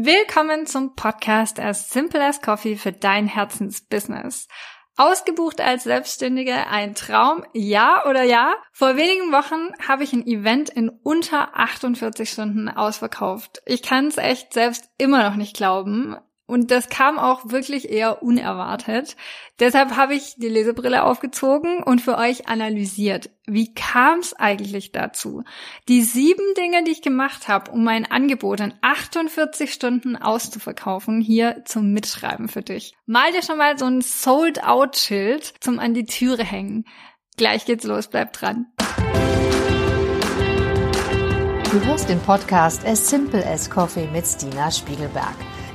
Willkommen zum Podcast As Simple as Coffee für dein Herzensbusiness. Ausgebucht als Selbstständige ein Traum, ja oder ja? Vor wenigen Wochen habe ich ein Event in unter 48 Stunden ausverkauft. Ich kann es echt selbst immer noch nicht glauben. Und das kam auch wirklich eher unerwartet. Deshalb habe ich die Lesebrille aufgezogen und für euch analysiert. Wie kam es eigentlich dazu? Die sieben Dinge, die ich gemacht habe, um mein Angebot in 48 Stunden auszuverkaufen, hier zum Mitschreiben für dich. Mal dir schon mal so ein Sold-Out-Schild zum an die Türe hängen. Gleich geht's los, bleib dran. Du hörst den Podcast As Simple as Coffee mit Stina Spiegelberg.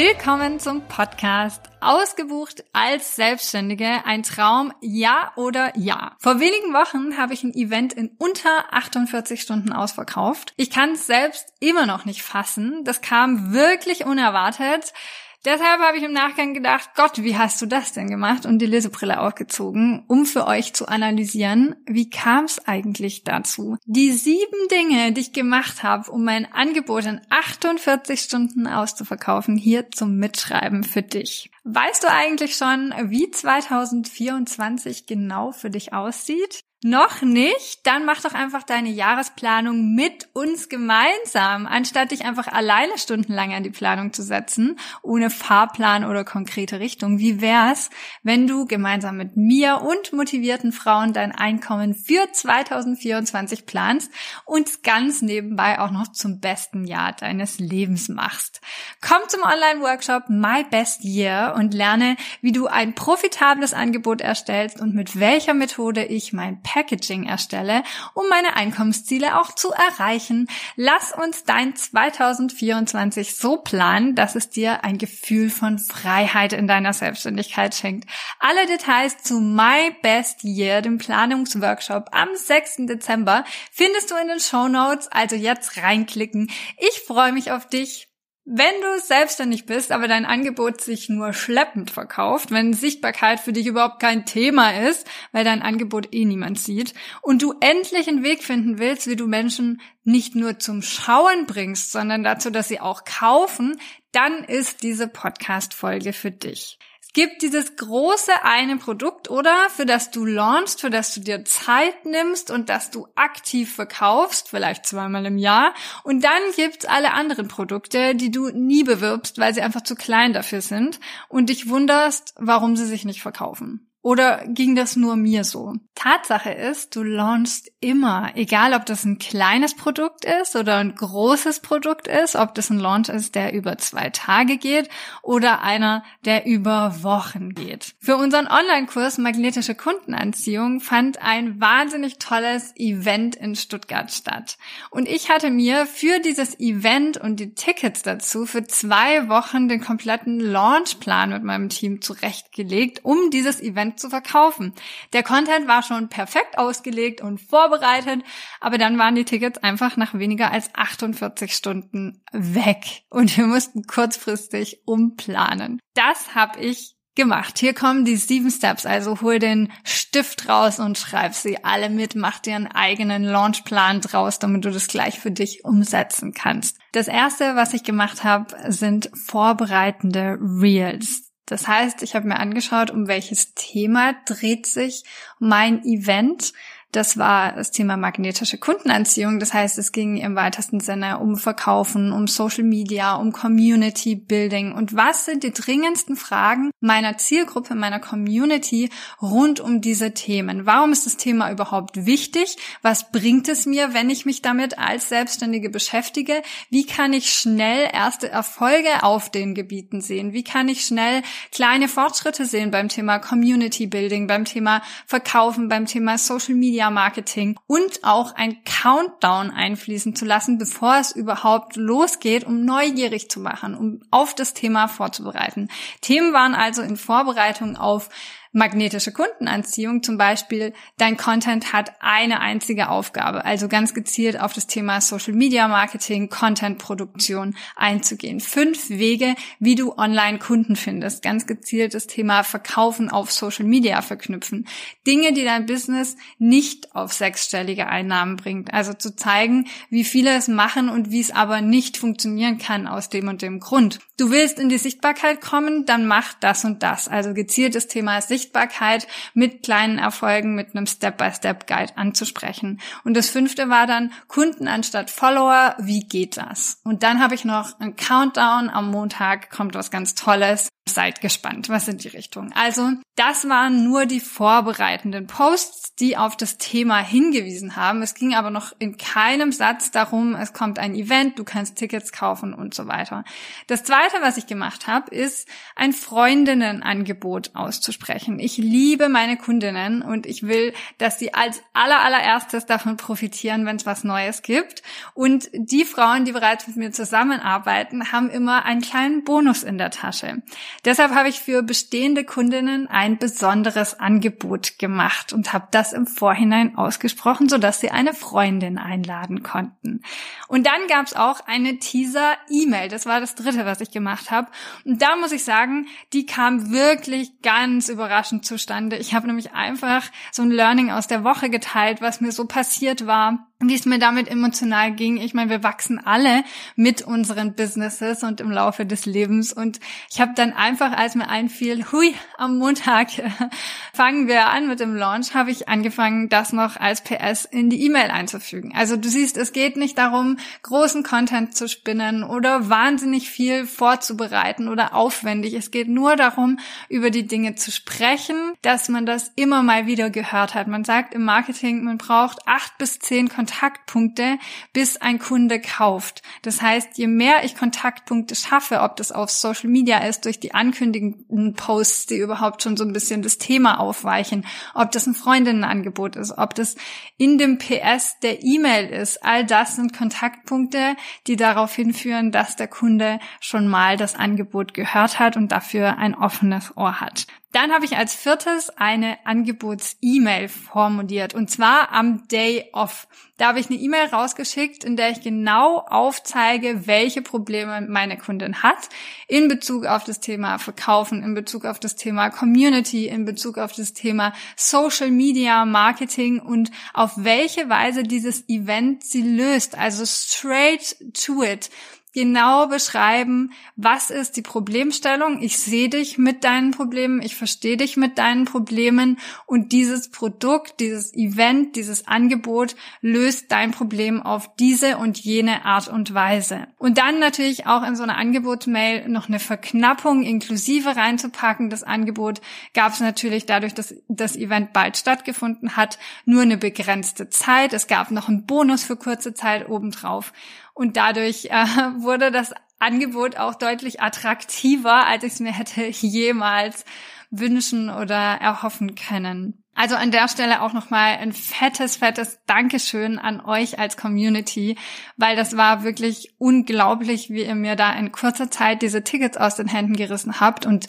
Willkommen zum Podcast Ausgebucht als Selbstständige. Ein Traum, ja oder ja. Vor wenigen Wochen habe ich ein Event in unter 48 Stunden ausverkauft. Ich kann es selbst immer noch nicht fassen. Das kam wirklich unerwartet. Deshalb habe ich im Nachgang gedacht, Gott, wie hast du das denn gemacht? Und die Lesebrille aufgezogen, um für euch zu analysieren, wie kam es eigentlich dazu? Die sieben Dinge, die ich gemacht habe, um mein Angebot in 48 Stunden auszuverkaufen, hier zum Mitschreiben für dich. Weißt du eigentlich schon, wie 2024 genau für dich aussieht? Noch nicht? Dann mach doch einfach deine Jahresplanung mit uns gemeinsam, anstatt dich einfach alleine stundenlang an die Planung zu setzen, ohne Fahrplan oder konkrete Richtung. Wie wär's, wenn du gemeinsam mit mir und motivierten Frauen dein Einkommen für 2024 planst und ganz nebenbei auch noch zum besten Jahr deines Lebens machst? Komm zum Online-Workshop My Best Year und lerne, wie du ein profitables Angebot erstellst und mit welcher Methode ich mein Packaging erstelle, um meine Einkommensziele auch zu erreichen. Lass uns dein 2024 so planen, dass es dir ein Gefühl von Freiheit in deiner Selbstständigkeit schenkt. Alle Details zu My Best Year, dem Planungsworkshop am 6. Dezember, findest du in den Show Notes, also jetzt reinklicken. Ich freue mich auf dich. Wenn du selbstständig bist, aber dein Angebot sich nur schleppend verkauft, wenn Sichtbarkeit für dich überhaupt kein Thema ist, weil dein Angebot eh niemand sieht, und du endlich einen Weg finden willst, wie du Menschen nicht nur zum Schauen bringst, sondern dazu, dass sie auch kaufen, dann ist diese Podcast-Folge für dich gibt dieses große eine Produkt, oder? Für das du launchst, für das du dir Zeit nimmst und das du aktiv verkaufst, vielleicht zweimal im Jahr. Und dann gibt's alle anderen Produkte, die du nie bewirbst, weil sie einfach zu klein dafür sind und dich wunderst, warum sie sich nicht verkaufen. Oder ging das nur mir so? Tatsache ist, du launchst immer, egal ob das ein kleines Produkt ist oder ein großes Produkt ist, ob das ein Launch ist, der über zwei Tage geht oder einer, der über Wochen geht. Für unseren Online-Kurs Magnetische Kundenanziehung fand ein wahnsinnig tolles Event in Stuttgart statt. Und ich hatte mir für dieses Event und die Tickets dazu für zwei Wochen den kompletten Launchplan mit meinem Team zurechtgelegt, um dieses Event Zu verkaufen. Der Content war schon perfekt ausgelegt und vorbereitet, aber dann waren die Tickets einfach nach weniger als 48 Stunden weg und wir mussten kurzfristig umplanen. Das habe ich gemacht. Hier kommen die sieben Steps. Also hol den Stift raus und schreib sie alle mit. Mach dir einen eigenen Launchplan draus, damit du das gleich für dich umsetzen kannst. Das erste, was ich gemacht habe, sind vorbereitende Reels. Das heißt, ich habe mir angeschaut, um welches Thema dreht sich mein Event das war das Thema magnetische Kundenanziehung. Das heißt, es ging im weitesten Sinne um Verkaufen, um Social Media, um Community Building. Und was sind die dringendsten Fragen meiner Zielgruppe, meiner Community rund um diese Themen? Warum ist das Thema überhaupt wichtig? Was bringt es mir, wenn ich mich damit als Selbstständige beschäftige? Wie kann ich schnell erste Erfolge auf den Gebieten sehen? Wie kann ich schnell kleine Fortschritte sehen beim Thema Community Building, beim Thema Verkaufen, beim Thema Social Media? Media Marketing und auch ein Countdown einfließen zu lassen, bevor es überhaupt losgeht, um neugierig zu machen, um auf das Thema vorzubereiten. Themen waren also in Vorbereitung auf magnetische Kundenanziehung zum Beispiel, dein Content hat eine einzige Aufgabe, also ganz gezielt auf das Thema Social Media Marketing, Content Produktion einzugehen. Fünf Wege, wie du online Kunden findest, ganz gezielt das Thema Verkaufen auf Social Media verknüpfen. Dinge, die dein Business nicht auf sechsstellige Einnahmen bringt. Also zu zeigen, wie viele es machen und wie es aber nicht funktionieren kann aus dem und dem Grund. Du willst in die Sichtbarkeit kommen, dann mach das und das. Also gezieltes Thema Sichtbarkeit Sichtbarkeit mit kleinen Erfolgen, mit einem Step-by-Step-Guide anzusprechen. Und das fünfte war dann Kunden anstatt Follower. Wie geht das? Und dann habe ich noch einen Countdown. Am Montag kommt was ganz Tolles. Seid gespannt, was sind die Richtungen. Also, das waren nur die vorbereitenden Posts, die auf das Thema hingewiesen haben. Es ging aber noch in keinem Satz darum, es kommt ein Event, du kannst Tickets kaufen und so weiter. Das zweite, was ich gemacht habe, ist ein Freundinnenangebot auszusprechen. Ich liebe meine Kundinnen und ich will, dass sie als aller allererstes davon profitieren, wenn es was Neues gibt. Und die Frauen, die bereits mit mir zusammenarbeiten, haben immer einen kleinen Bonus in der Tasche. Deshalb habe ich für bestehende Kundinnen ein besonderes Angebot gemacht und habe das im Vorhinein ausgesprochen, sodass sie eine Freundin einladen konnten. Und dann gab es auch eine Teaser-E-Mail. Das war das dritte, was ich gemacht habe. Und da muss ich sagen, die kam wirklich ganz überraschend zustande. Ich habe nämlich einfach so ein Learning aus der Woche geteilt, was mir so passiert war wie es mir damit emotional ging. Ich meine, wir wachsen alle mit unseren Businesses und im Laufe des Lebens. Und ich habe dann einfach, als mir einfiel, hui, am Montag fangen wir an mit dem Launch, habe ich angefangen, das noch als PS in die E-Mail einzufügen. Also du siehst, es geht nicht darum, großen Content zu spinnen oder wahnsinnig viel vorzubereiten oder aufwendig. Es geht nur darum, über die Dinge zu sprechen, dass man das immer mal wieder gehört hat. Man sagt im Marketing, man braucht acht bis zehn Kontakte Kontaktpunkte, bis ein Kunde kauft. Das heißt, je mehr ich Kontaktpunkte schaffe, ob das auf Social Media ist, durch die ankündigenden Posts, die überhaupt schon so ein bisschen das Thema aufweichen, ob das ein Freundinnenangebot ist, ob das in dem PS der E-Mail ist, all das sind Kontaktpunkte, die darauf hinführen, dass der Kunde schon mal das Angebot gehört hat und dafür ein offenes Ohr hat. Dann habe ich als viertes eine Angebots-E-Mail formuliert und zwar am Day Off. Da habe ich eine E-Mail rausgeschickt, in der ich genau aufzeige, welche Probleme meine Kundin hat in Bezug auf das Thema Verkaufen, in Bezug auf das Thema Community, in Bezug auf das Thema Social Media Marketing und auf welche Weise dieses Event sie löst. Also straight to it genau beschreiben, was ist die Problemstellung. Ich sehe dich mit deinen Problemen, ich verstehe dich mit deinen Problemen und dieses Produkt, dieses Event, dieses Angebot löst dein Problem auf diese und jene Art und Weise. Und dann natürlich auch in so eine Angebotsmail noch eine Verknappung inklusive reinzupacken. Das Angebot gab es natürlich dadurch, dass das Event bald stattgefunden hat, nur eine begrenzte Zeit. Es gab noch einen Bonus für kurze Zeit obendrauf. Und dadurch äh, wurde das Angebot auch deutlich attraktiver, als ich es mir hätte jemals wünschen oder erhoffen können. Also an der Stelle auch nochmal ein fettes, fettes Dankeschön an euch als Community, weil das war wirklich unglaublich, wie ihr mir da in kurzer Zeit diese Tickets aus den Händen gerissen habt und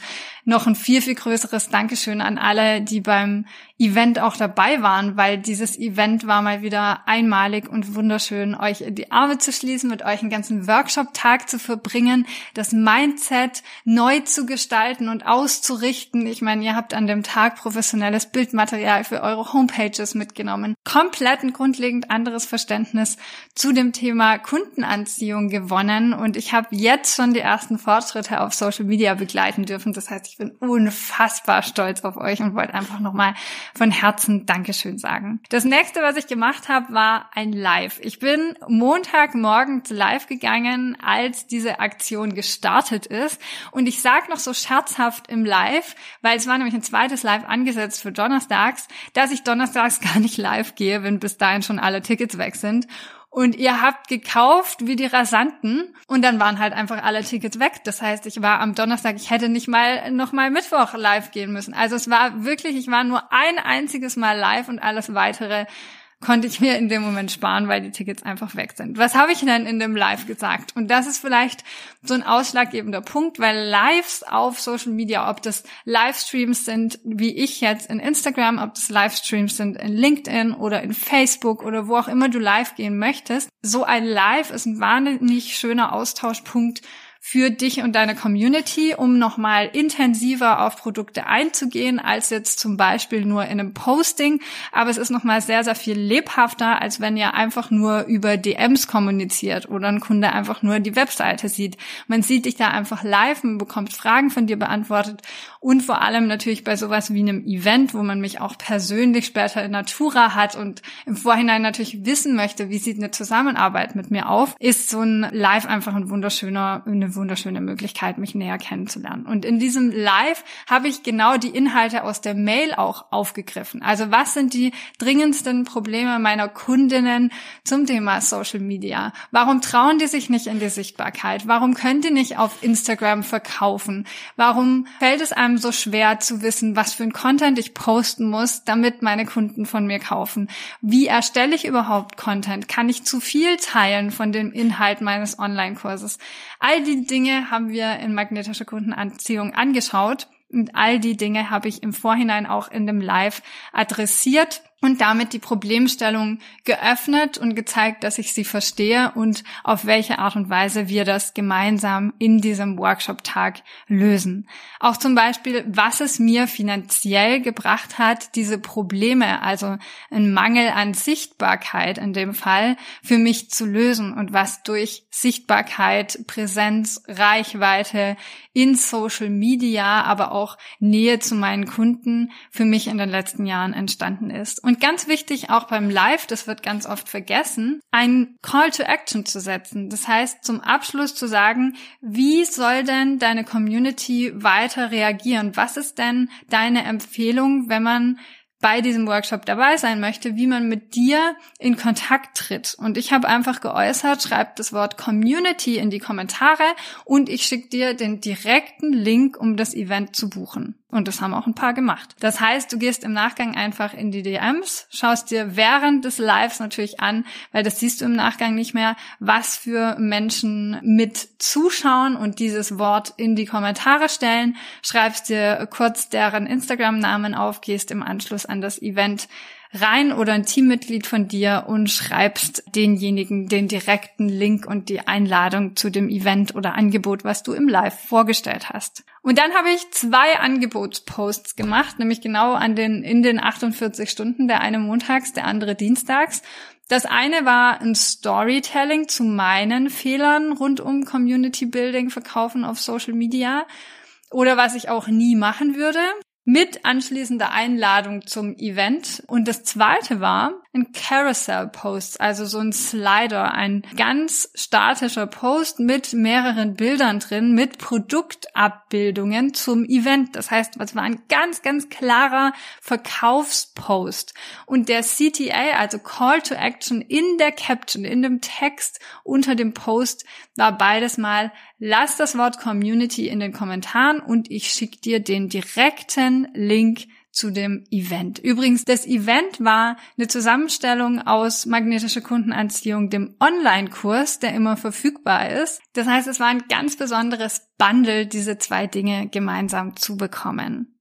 noch ein viel, viel größeres Dankeschön an alle, die beim Event auch dabei waren, weil dieses Event war mal wieder einmalig und wunderschön, euch in die Arme zu schließen, mit euch einen ganzen Workshop-Tag zu verbringen, das Mindset neu zu gestalten und auszurichten. Ich meine, ihr habt an dem Tag professionelles Bildmaterial für eure Homepages mitgenommen, komplett ein grundlegend anderes Verständnis zu dem Thema Kundenanziehung gewonnen und ich habe jetzt schon die ersten Fortschritte auf Social Media begleiten dürfen. Das heißt, ich bin unfassbar stolz auf euch und wollte einfach nochmal von Herzen Dankeschön sagen. Das nächste, was ich gemacht habe, war ein Live. Ich bin Montagmorgens live gegangen, als diese Aktion gestartet ist. Und ich sage noch so scherzhaft im Live, weil es war nämlich ein zweites Live angesetzt für Donnerstags, dass ich Donnerstags gar nicht live gehe, wenn bis dahin schon alle Tickets weg sind. Und ihr habt gekauft wie die Rasanten und dann waren halt einfach alle Tickets weg. Das heißt, ich war am Donnerstag, ich hätte nicht mal noch mal Mittwoch live gehen müssen. Also es war wirklich, ich war nur ein einziges Mal live und alles weitere konnte ich mir in dem Moment sparen, weil die Tickets einfach weg sind. Was habe ich denn in dem Live gesagt? Und das ist vielleicht so ein ausschlaggebender Punkt, weil Lives auf Social Media, ob das Livestreams sind, wie ich jetzt in Instagram, ob das Livestreams sind in LinkedIn oder in Facebook oder wo auch immer du live gehen möchtest, so ein Live ist ein wahnsinnig schöner Austauschpunkt für dich und deine Community, um nochmal intensiver auf Produkte einzugehen, als jetzt zum Beispiel nur in einem Posting. Aber es ist nochmal sehr, sehr viel lebhafter, als wenn ihr einfach nur über DMs kommuniziert oder ein Kunde einfach nur die Webseite sieht. Man sieht dich da einfach live, man bekommt Fragen von dir beantwortet und vor allem natürlich bei sowas wie einem Event, wo man mich auch persönlich später in Natura hat und im Vorhinein natürlich wissen möchte, wie sieht eine Zusammenarbeit mit mir auf, ist so ein Live einfach ein wunderschöner, eine wunderschöne Möglichkeit, mich näher kennenzulernen. Und in diesem Live habe ich genau die Inhalte aus der Mail auch aufgegriffen. Also was sind die dringendsten Probleme meiner Kundinnen zum Thema Social Media? Warum trauen die sich nicht in die Sichtbarkeit? Warum können die nicht auf Instagram verkaufen? Warum fällt es einem so schwer zu wissen, was für ein Content ich posten muss, damit meine Kunden von mir kaufen? Wie erstelle ich überhaupt Content? Kann ich zu viel teilen von dem Inhalt meines Online-Kurses? All die Dinge haben wir in magnetischer Kundenanziehung angeschaut. Und all die Dinge habe ich im Vorhinein auch in dem Live adressiert und damit die Problemstellung geöffnet und gezeigt, dass ich sie verstehe und auf welche Art und Weise wir das gemeinsam in diesem Workshop-Tag lösen. Auch zum Beispiel, was es mir finanziell gebracht hat, diese Probleme, also ein Mangel an Sichtbarkeit in dem Fall, für mich zu lösen und was durch Sichtbarkeit, Präsenz, Reichweite in Social Media, aber auch Nähe zu meinen Kunden für mich in den letzten Jahren entstanden ist. Ganz wichtig auch beim Live, das wird ganz oft vergessen, ein Call to Action zu setzen. Das heißt, zum Abschluss zu sagen, wie soll denn deine Community weiter reagieren? Was ist denn deine Empfehlung, wenn man bei diesem Workshop dabei sein möchte, wie man mit dir in Kontakt tritt. Und ich habe einfach geäußert, schreib das Wort Community in die Kommentare und ich schicke dir den direkten Link, um das Event zu buchen. Und das haben auch ein paar gemacht. Das heißt, du gehst im Nachgang einfach in die DMs, schaust dir während des Lives natürlich an, weil das siehst du im Nachgang nicht mehr, was für Menschen mit zuschauen und dieses Wort in die Kommentare stellen, schreibst dir kurz deren Instagram-Namen auf, gehst im Anschluss an das Event rein oder ein Teammitglied von dir und schreibst denjenigen den direkten Link und die Einladung zu dem Event oder Angebot, was du im Live vorgestellt hast. Und dann habe ich zwei Angebotsposts gemacht, nämlich genau an den, in den 48 Stunden, der eine montags, der andere dienstags. Das eine war ein Storytelling zu meinen Fehlern rund um Community Building, Verkaufen auf Social Media oder was ich auch nie machen würde mit anschließender Einladung zum Event. Und das zweite war ein Carousel-Post, also so ein Slider, ein ganz statischer Post mit mehreren Bildern drin, mit Produktabbildungen zum Event. Das heißt, es war ein ganz, ganz klarer Verkaufspost. Und der CTA, also Call to Action in der Caption, in dem Text unter dem Post, war beides mal lass das Wort Community in den Kommentaren und ich schicke dir den direkten Link zu dem Event. Übrigens, das Event war eine Zusammenstellung aus magnetischer Kundenanziehung, dem Online-Kurs, der immer verfügbar ist. Das heißt, es war ein ganz besonderes Bundle, diese zwei Dinge gemeinsam zu bekommen.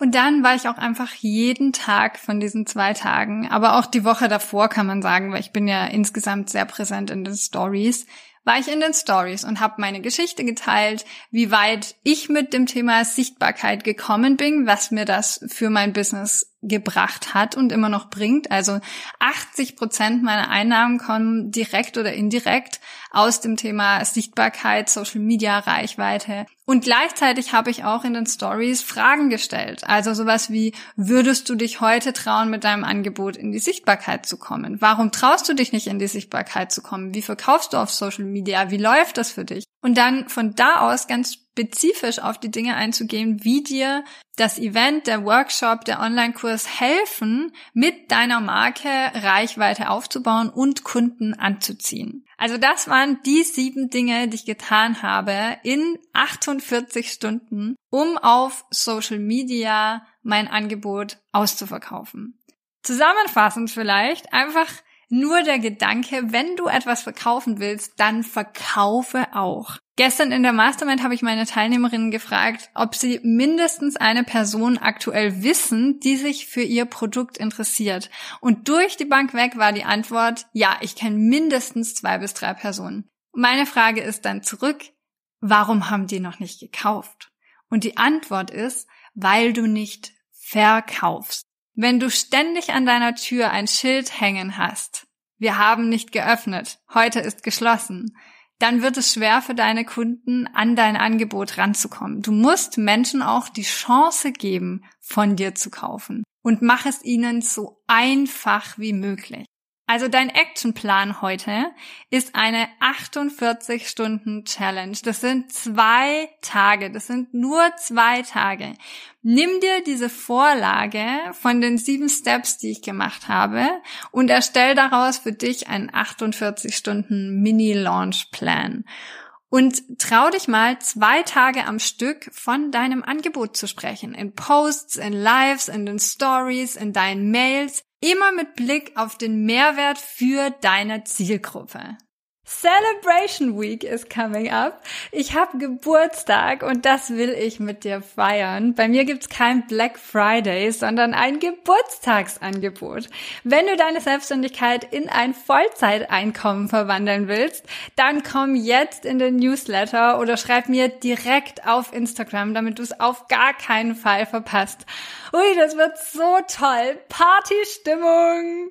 Und dann war ich auch einfach jeden Tag von diesen zwei Tagen, aber auch die Woche davor kann man sagen, weil ich bin ja insgesamt sehr präsent in den Stories, war ich in den Stories und habe meine Geschichte geteilt, wie weit ich mit dem Thema Sichtbarkeit gekommen bin, was mir das für mein Business gebracht hat und immer noch bringt. Also 80 Prozent meiner Einnahmen kommen direkt oder indirekt aus dem Thema Sichtbarkeit, Social Media, Reichweite. Und gleichzeitig habe ich auch in den Stories Fragen gestellt. Also sowas wie, würdest du dich heute trauen, mit deinem Angebot in die Sichtbarkeit zu kommen? Warum traust du dich nicht in die Sichtbarkeit zu kommen? Wie verkaufst du auf Social Media? Wie läuft das für dich? Und dann von da aus ganz spezifisch auf die Dinge einzugehen, wie dir das Event, der Workshop, der Online-Kurs helfen, mit deiner Marke Reichweite aufzubauen und Kunden anzuziehen. Also das waren die sieben Dinge, die ich getan habe in 48 Stunden, um auf Social Media mein Angebot auszuverkaufen. Zusammenfassend vielleicht einfach nur der Gedanke, wenn du etwas verkaufen willst, dann verkaufe auch. Gestern in der Mastermind habe ich meine Teilnehmerinnen gefragt, ob sie mindestens eine Person aktuell wissen, die sich für ihr Produkt interessiert. Und durch die Bank weg war die Antwort, ja, ich kenne mindestens zwei bis drei Personen. Meine Frage ist dann zurück, warum haben die noch nicht gekauft? Und die Antwort ist, weil du nicht verkaufst. Wenn du ständig an deiner Tür ein Schild hängen hast, wir haben nicht geöffnet, heute ist geschlossen, dann wird es schwer für deine Kunden, an dein Angebot ranzukommen. Du musst Menschen auch die Chance geben, von dir zu kaufen und mach es ihnen so einfach wie möglich. Also dein Actionplan heute ist eine 48 Stunden Challenge. Das sind zwei Tage. Das sind nur zwei Tage. Nimm dir diese Vorlage von den sieben Steps, die ich gemacht habe und erstell daraus für dich einen 48 Stunden Mini-Launch-Plan. Und trau dich mal zwei Tage am Stück von deinem Angebot zu sprechen. In Posts, in Lives, in den Stories, in deinen Mails. Immer mit Blick auf den Mehrwert für deine Zielgruppe. Celebration Week is coming up. Ich habe Geburtstag und das will ich mit dir feiern. Bei mir gibt's kein Black Friday, sondern ein Geburtstagsangebot. Wenn du deine Selbstständigkeit in ein Vollzeiteinkommen verwandeln willst, dann komm jetzt in den Newsletter oder schreib mir direkt auf Instagram, damit du es auf gar keinen Fall verpasst. Ui, das wird so toll. Partystimmung!